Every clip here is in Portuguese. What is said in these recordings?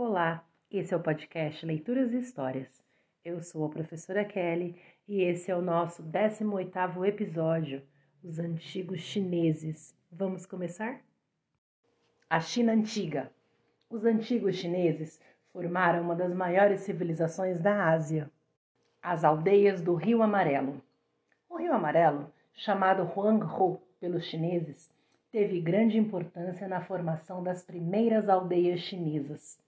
Olá, esse é o podcast Leituras e Histórias. Eu sou a professora Kelly e esse é o nosso 18º episódio, Os Antigos Chineses. Vamos começar? A China Antiga. Os antigos chineses formaram uma das maiores civilizações da Ásia, as aldeias do Rio Amarelo. O Rio Amarelo, chamado Huanghe pelos chineses, teve grande importância na formação das primeiras aldeias chinesas.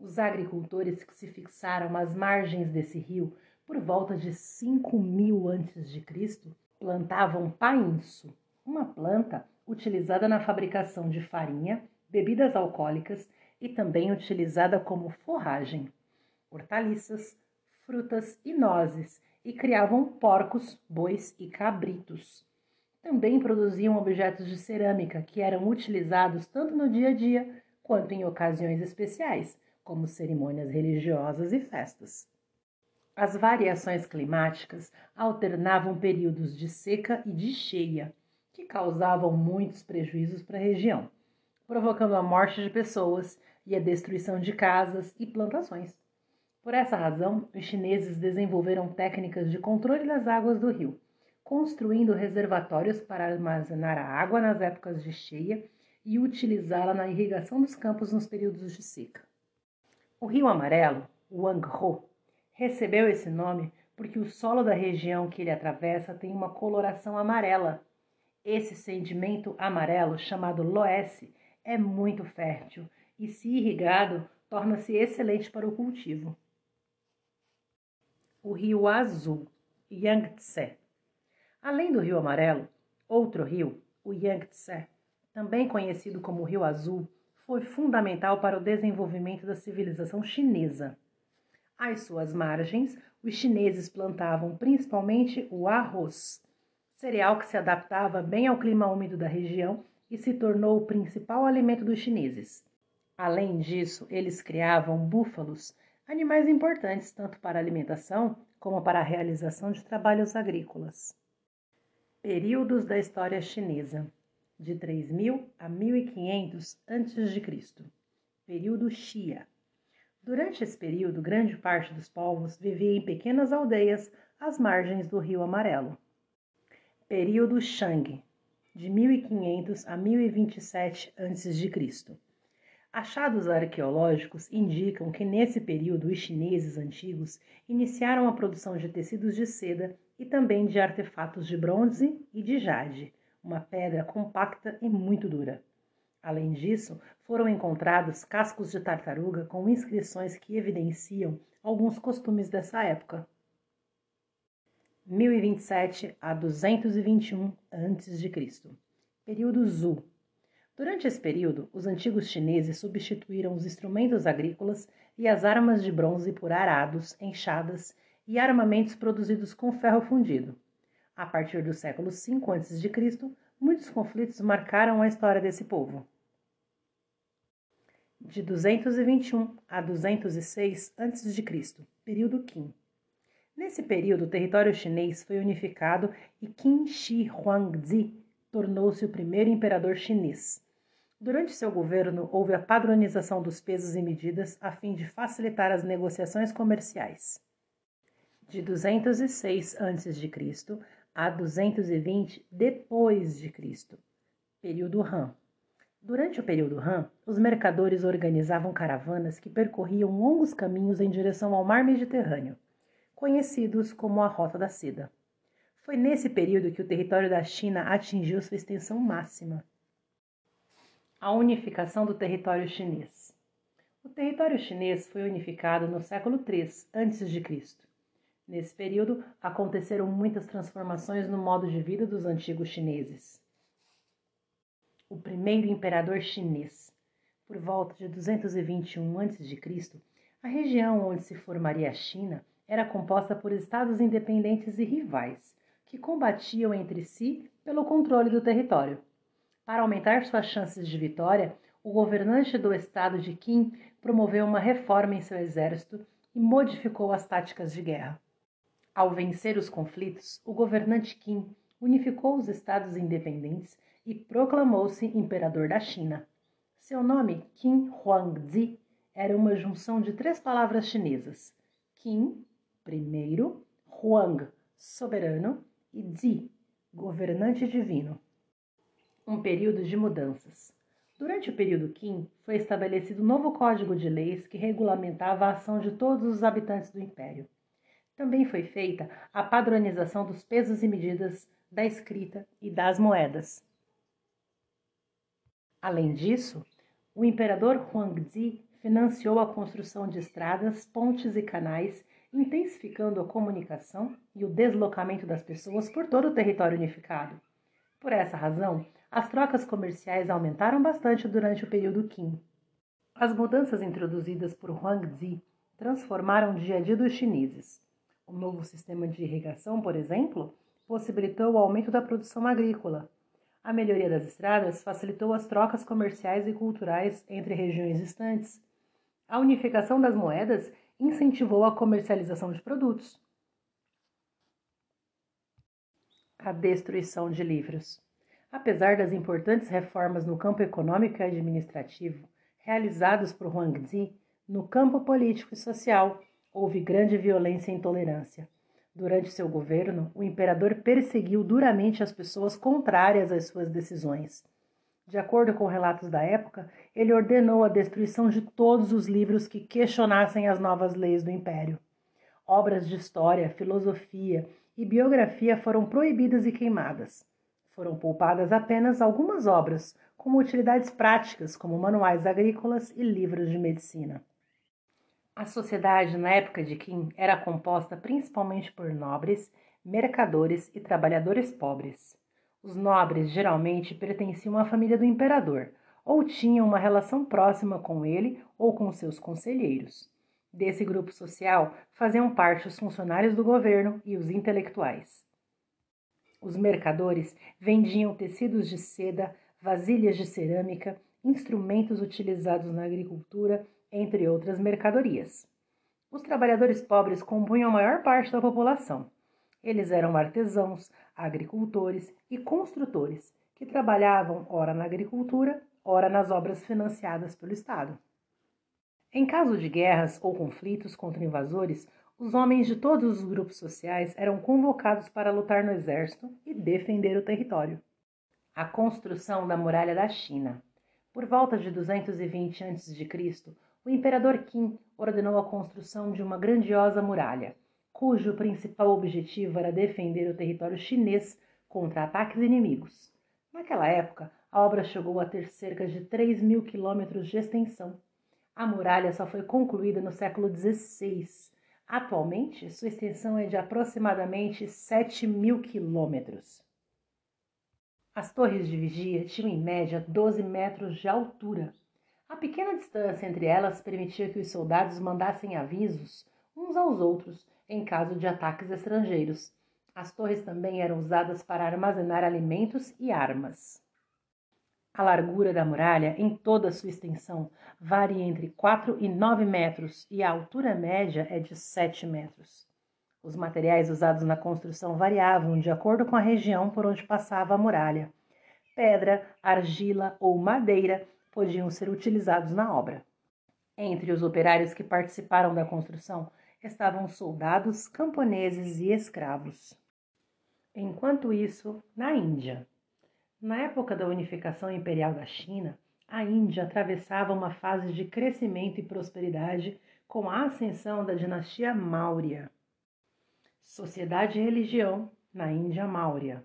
Os agricultores que se fixaram às margens desse rio por volta de 5 mil a.C. plantavam painço, uma planta utilizada na fabricação de farinha, bebidas alcoólicas e também utilizada como forragem, hortaliças, frutas e nozes, e criavam porcos, bois e cabritos. Também produziam objetos de cerâmica que eram utilizados tanto no dia a dia quanto em ocasiões especiais, como cerimônias religiosas e festas. As variações climáticas alternavam períodos de seca e de cheia, que causavam muitos prejuízos para a região, provocando a morte de pessoas e a destruição de casas e plantações. Por essa razão, os chineses desenvolveram técnicas de controle das águas do rio, construindo reservatórios para armazenar a água nas épocas de cheia e utilizá-la na irrigação dos campos nos períodos de seca. O Rio Amarelo, o Wangho, recebeu esse nome porque o solo da região que ele atravessa tem uma coloração amarela. Esse sedimento amarelo, chamado loesse, é muito fértil e, se irrigado, torna-se excelente para o cultivo. O Rio Azul, Yangtze. Além do Rio Amarelo, outro rio, o Yangtze, também conhecido como Rio Azul, foi fundamental para o desenvolvimento da civilização chinesa. Às suas margens, os chineses plantavam principalmente o arroz, cereal que se adaptava bem ao clima úmido da região e se tornou o principal alimento dos chineses. Além disso, eles criavam búfalos, animais importantes tanto para a alimentação como para a realização de trabalhos agrícolas. Períodos da história chinesa de 3000 a 1500 a.C., período Xia. Durante esse período, grande parte dos povos vivia em pequenas aldeias às margens do Rio Amarelo. Período Shang, de 1500 a 1027 a.C. Achados arqueológicos indicam que nesse período os chineses antigos iniciaram a produção de tecidos de seda e também de artefatos de bronze e de jade, uma pedra compacta e muito dura. Além disso, foram encontrados cascos de tartaruga com inscrições que evidenciam alguns costumes dessa época. 1027 a 221 a.C. Período Zhou. Durante esse período, os antigos chineses substituíram os instrumentos agrícolas e as armas de bronze por arados, enxadas e armamentos produzidos com ferro fundido. A partir do século V a.C., muitos conflitos marcaram a história desse povo. De 221 a 206 a.C., período Qin. Nesse período, o território chinês foi unificado e Qin Shi Huangzi tornou-se o primeiro imperador chinês. Durante seu governo, houve a padronização dos pesos e medidas a fim de facilitar as negociações comerciais. De 206 a.C a 220 depois de Cristo, período Han. Durante o período Han, os mercadores organizavam caravanas que percorriam longos caminhos em direção ao mar Mediterrâneo, conhecidos como a Rota da Seda. Foi nesse período que o território da China atingiu sua extensão máxima. A unificação do território chinês. O território chinês foi unificado no século III a.C. Nesse período, aconteceram muitas transformações no modo de vida dos antigos chineses. O primeiro imperador chinês. Por volta de 221 a.C., a região onde se formaria a China era composta por estados independentes e rivais, que combatiam entre si pelo controle do território. Para aumentar suas chances de vitória, o governante do estado de Qin promoveu uma reforma em seu exército e modificou as táticas de guerra. Ao vencer os conflitos, o governante Qin unificou os estados independentes e proclamou-se imperador da China. Seu nome, Qin Huangzi, era uma junção de três palavras chinesas: Qin, primeiro, Huang, soberano, e Zi, governante divino. Um período de mudanças. Durante o período Qin, foi estabelecido um novo código de leis que regulamentava a ação de todos os habitantes do império. Também foi feita a padronização dos pesos e medidas da escrita e das moedas. Além disso, o imperador Huangzi financiou a construção de estradas, pontes e canais, intensificando a comunicação e o deslocamento das pessoas por todo o território unificado. Por essa razão, as trocas comerciais aumentaram bastante durante o período Qin. As mudanças introduzidas por Huangzi transformaram o dia a dia dos chineses. O novo sistema de irrigação, por exemplo, possibilitou o aumento da produção agrícola. A melhoria das estradas facilitou as trocas comerciais e culturais entre regiões distantes. A unificação das moedas incentivou a comercialização de produtos. A destruição de livros. Apesar das importantes reformas no campo econômico e administrativo realizadas por Huangzi, no campo político e social houve grande violência e intolerância. Durante seu governo, o imperador perseguiu duramente as pessoas contrárias às suas decisões. De acordo com relatos da época, ele ordenou a destruição de todos os livros que questionassem as novas leis do império. Obras de história, filosofia e biografia foram proibidas e queimadas. Foram poupadas apenas algumas obras, com utilidades práticas, como manuais agrícolas e livros de medicina. A sociedade na época de Qin era composta principalmente por nobres, mercadores e trabalhadores pobres. Os nobres geralmente pertenciam à família do imperador ou tinham uma relação próxima com ele ou com seus conselheiros. Desse grupo social faziam parte os funcionários do governo e os intelectuais. Os mercadores vendiam tecidos de seda, vasilhas de cerâmica, instrumentos utilizados na agricultura, entre outras mercadorias. Os trabalhadores pobres compunham a maior parte da população. Eles eram artesãos, agricultores e construtores, que trabalhavam ora na agricultura, ora nas obras financiadas pelo Estado. Em caso de guerras ou conflitos contra invasores, os homens de todos os grupos sociais eram convocados para lutar no exército e defender o território. A construção da Muralha da China. Por volta de 220 a.C., o imperador Qin ordenou a construção de uma grandiosa muralha, cujo principal objetivo era defender o território chinês contra ataques inimigos. Naquela época, a obra chegou a ter cerca de 3 mil quilômetros de extensão. A muralha só foi concluída no século XVI Atualmente, sua extensão é de aproximadamente 7 mil quilômetros. As torres de vigia tinham em média 12 metros de altura. A pequena distância entre elas permitia que os soldados mandassem avisos uns aos outros em caso de ataques estrangeiros. As torres também eram usadas para armazenar alimentos e armas. A largura da muralha, em toda sua extensão, varia entre 4 e 9 metros e a altura média é de 7 metros. Os materiais usados na construção variavam de acordo com a região por onde passava a muralha. Pedra, argila ou madeira podiam ser utilizados na obra. Entre os operários que participaram da construção estavam soldados, camponeses e escravos. Enquanto isso, na Índia, na época da unificação imperial da China, a Índia atravessava uma fase de crescimento e prosperidade com a ascensão da dinastia Maurya. Sociedade e religião na Índia Maurya.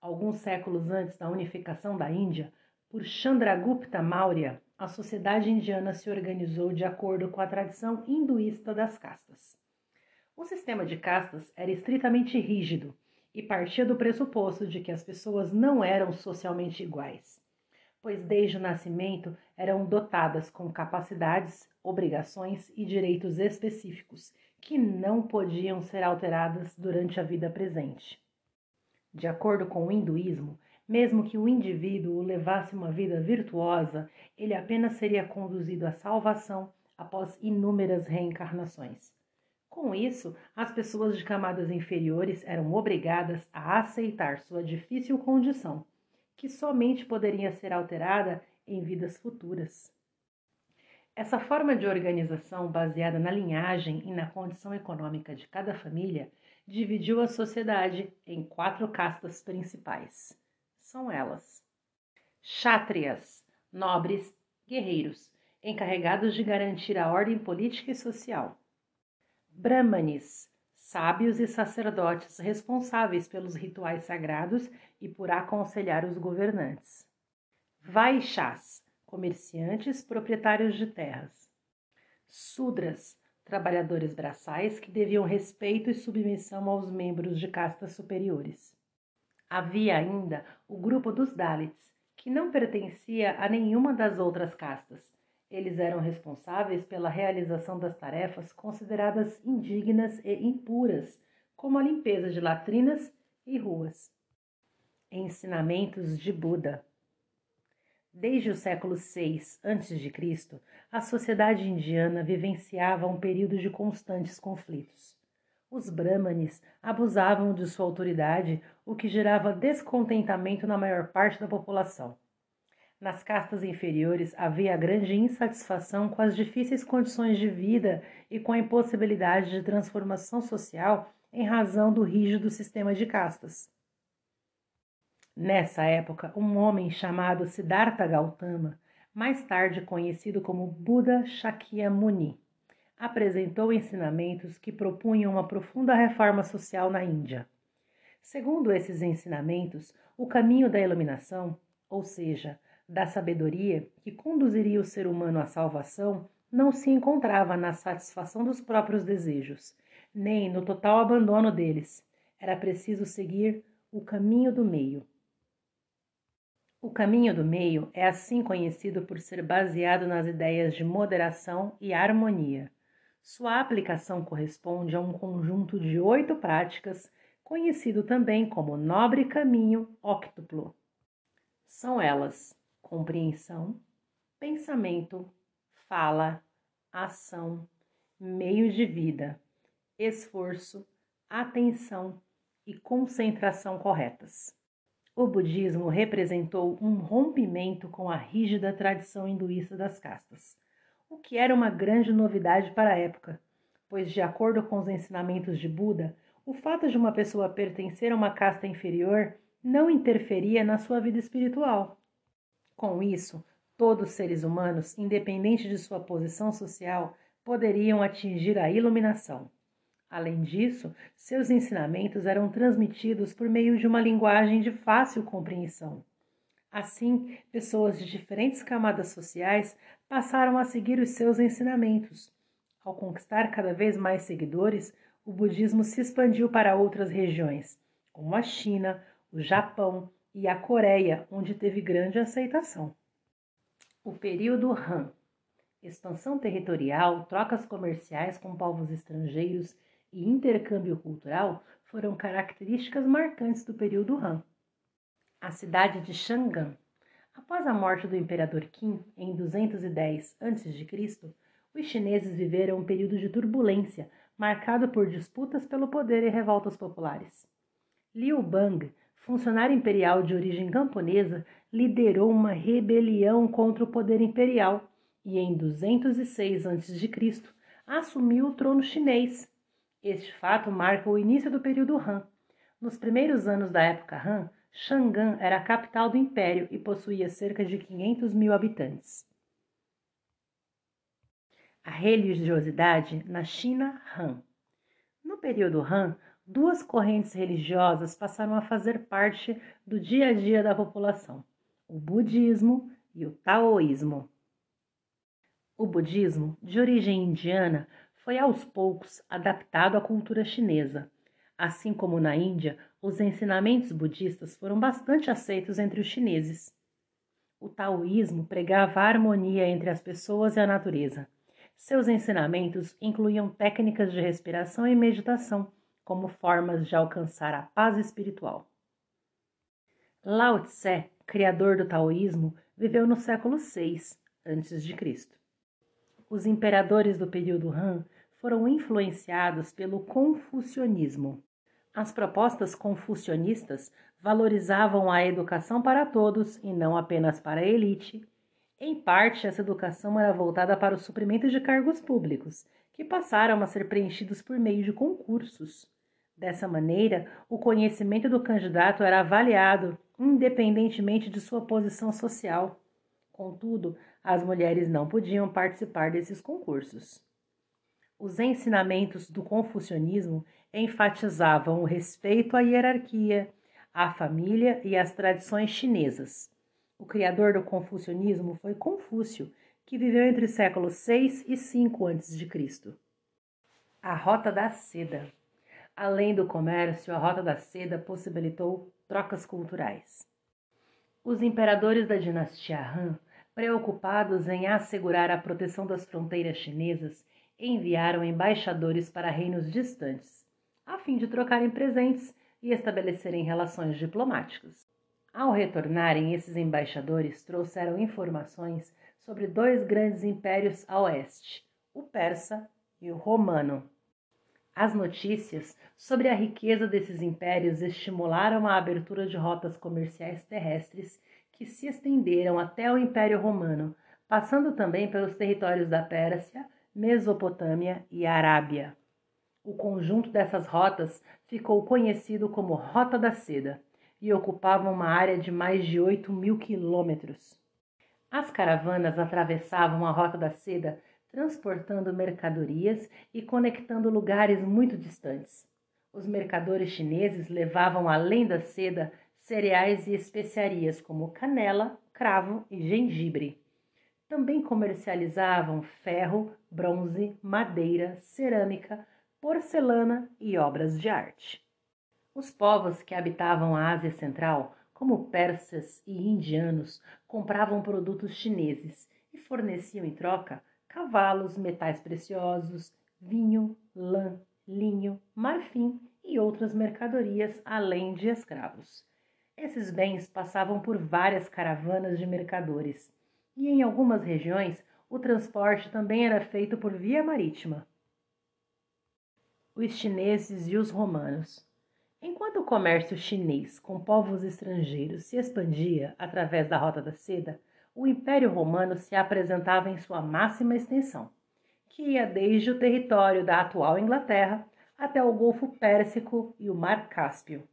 Alguns séculos antes da unificação da Índia, por Chandragupta Maurya, a sociedade indiana se organizou de acordo com a tradição hinduísta das castas. O sistema de castas era estritamente rígido e partia do pressuposto de que as pessoas não eram socialmente iguais, pois desde o nascimento eram dotadas com capacidades, obrigações e direitos específicos que não podiam ser alteradas durante a vida presente. De acordo com o hinduísmo, mesmo que o indivíduo levasse uma vida virtuosa, ele apenas seria conduzido à salvação após inúmeras reencarnações. Com isso, as pessoas de camadas inferiores eram obrigadas a aceitar sua difícil condição, que somente poderia ser alterada em vidas futuras. Essa forma de organização, baseada na linhagem e na condição econômica de cada família, dividiu a sociedade em quatro castas principais. São elas: Chátrias, nobres, guerreiros, encarregados de garantir a ordem política e social. Brahmanes, sábios e sacerdotes responsáveis pelos rituais sagrados e por aconselhar os governantes. Vaixás, comerciantes proprietários de terras. Sudras, trabalhadores braçais que deviam respeito e submissão aos membros de castas superiores. Havia ainda o grupo dos Dalits, que não pertencia a nenhuma das outras castas. Eles eram responsáveis pela realização das tarefas consideradas indignas e impuras, como a limpeza de latrinas e ruas. Ensinamentos de Buda Desde o século VI a.C., a sociedade indiana vivenciava um período de constantes conflitos. Os brahmanes abusavam de sua autoridade, o que gerava descontentamento na maior parte da população. Nas castas inferiores havia grande insatisfação com as difíceis condições de vida e com a impossibilidade de transformação social em razão do rígido sistema de castas. Nessa época, um homem chamado Siddhartha Gautama, mais tarde conhecido como Buda Shakyamuni, apresentou ensinamentos que propunham uma profunda reforma social na Índia. Segundo esses ensinamentos, o caminho da iluminação, ou seja, da sabedoria que conduziria o ser humano à salvação, não se encontrava na satisfação dos próprios desejos, nem no total abandono deles. Era preciso seguir o caminho do meio. O caminho do meio é assim conhecido por ser baseado nas ideias de moderação e harmonia. Sua aplicação corresponde a um conjunto de oito práticas, conhecido também como Nobre Caminho Óctuplo. São elas compreensão, pensamento, fala, ação, meio de vida, esforço, atenção e concentração corretas. O budismo representou um rompimento com a rígida tradição hinduísta das castas, o que era uma grande novidade para a época, pois, de acordo com os ensinamentos de Buda, o fato de uma pessoa pertencer a uma casta inferior não interferia na sua vida espiritual. Com isso, todos os seres humanos, independente de sua posição social, poderiam atingir a iluminação. Além disso, seus ensinamentos eram transmitidos por meio de uma linguagem de fácil compreensão. Assim, pessoas de diferentes camadas sociais passaram a seguir os seus ensinamentos. Ao conquistar cada vez mais seguidores, o budismo se expandiu para outras regiões, como a China, o Japão e a Coreia, onde teve grande aceitação. O período Han expansão territorial, trocas comerciais com povos estrangeiros e intercâmbio cultural foram características marcantes do período Han. A cidade de Chang'an, após a morte do imperador Qin em 210 a.C., os chineses viveram um período de turbulência marcado por disputas pelo poder e revoltas populares. Liu Bang, funcionário imperial de origem camponesa, liderou uma rebelião contra o poder imperial e em 206 a.C. assumiu o trono chinês, este fato marca o início do período Han. Nos primeiros anos da época Han, Chang'an era a capital do império e possuía cerca de 500 mil habitantes. A religiosidade na China Han. No período Han, duas correntes religiosas passaram a fazer parte do dia a dia da população: o budismo e o taoísmo. O budismo, de origem indiana, foi aos poucos adaptado à cultura chinesa. Assim como na Índia, os ensinamentos budistas foram bastante aceitos entre os chineses. O taoísmo pregava a harmonia entre as pessoas e a natureza. Seus ensinamentos incluíam técnicas de respiração e meditação como formas de alcançar a paz espiritual. Lao Tse, criador do taoísmo, viveu no século VI a.C. Os imperadores do período Han foram influenciados pelo confucionismo. As propostas confucionistas valorizavam a educação para todos e não apenas para a elite, Em parte, essa educação era voltada para o suprimento de cargos públicos, que passaram a ser preenchidos por meio de concursos. Dessa maneira, o conhecimento do candidato era avaliado independentemente de sua posição social. Contudo, as mulheres não podiam participar desses concursos. Os ensinamentos do confucionismo enfatizavam o respeito à hierarquia, à família e às tradições chinesas. O criador do confucionismo foi Confúcio, que viveu entre os séculos 6 e 5 a.C. A Rota da Seda. Além do comércio, a Rota da Seda possibilitou trocas culturais. Os imperadores da dinastia Han, preocupados em assegurar a proteção das fronteiras chinesas, enviaram embaixadores para reinos distantes, a fim de trocarem presentes e estabelecerem relações diplomáticas. Ao retornarem, esses embaixadores trouxeram informações sobre dois grandes impérios a oeste, o persa e o romano. As notícias sobre a riqueza desses impérios estimularam a abertura de rotas comerciais terrestres que se estenderam até o Império Romano, passando também pelos territórios da Pérsia, Mesopotâmia e Arábia. O conjunto dessas rotas ficou conhecido como Rota da Seda e ocupava uma área de mais de 8 mil quilômetros. As caravanas atravessavam a Rota da Seda transportando mercadorias e conectando lugares muito distantes. Os mercadores chineses levavam além da seda cereais e especiarias como canela, cravo e gengibre. Também comercializavam ferro, bronze, madeira, cerâmica, porcelana e obras de arte. Os povos que habitavam a Ásia Central, como persas e indianos, compravam produtos chineses e forneciam em troca cavalos, metais preciosos, vinho, lã, linho, marfim e outras mercadorias, além de escravos. Esses bens passavam por várias caravanas de mercadores, e em algumas regiões o transporte também era feito por via marítima. Os chineses e os romanos. Enquanto o comércio chinês com povos estrangeiros se expandia através da Rota da Seda, o Império Romano se apresentava em sua máxima extensão, que ia desde o território da atual Inglaterra até o Golfo Pérsico e o Mar Cáspio.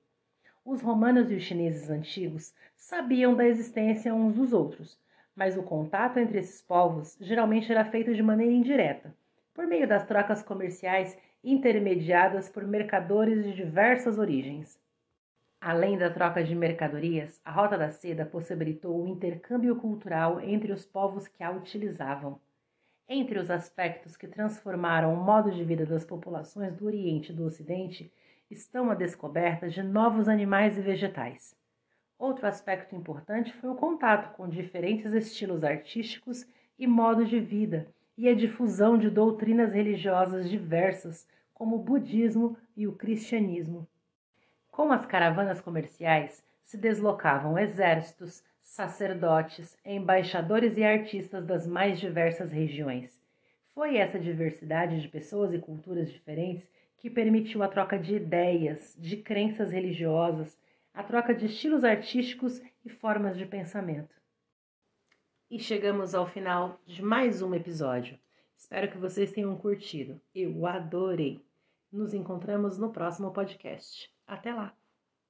Os romanos e os chineses antigos sabiam da existência uns dos outros, mas o contato entre esses povos geralmente era feito de maneira indireta, por meio das trocas comerciais intermediadas por mercadores de diversas origens. Além da troca de mercadorias, a Rota da Seda possibilitou o intercâmbio cultural entre os povos que a utilizavam. Entre os aspectos que transformaram o modo de vida das populações do Oriente e do Ocidente estão a descoberta de novos animais e vegetais. Outro aspecto importante foi o contato com diferentes estilos artísticos e modos de vida e a difusão de doutrinas religiosas diversas como o budismo e o cristianismo. Com as caravanas comerciais se deslocavam exércitos, sacerdotes, embaixadores e artistas das mais diversas regiões. Foi essa diversidade de pessoas e culturas diferentes que permitiu a troca de ideias, de crenças religiosas, a troca de estilos artísticos e formas de pensamento. E chegamos ao final de mais um episódio. Espero que vocês tenham curtido. Eu adorei. Nos encontramos no próximo podcast. Até lá!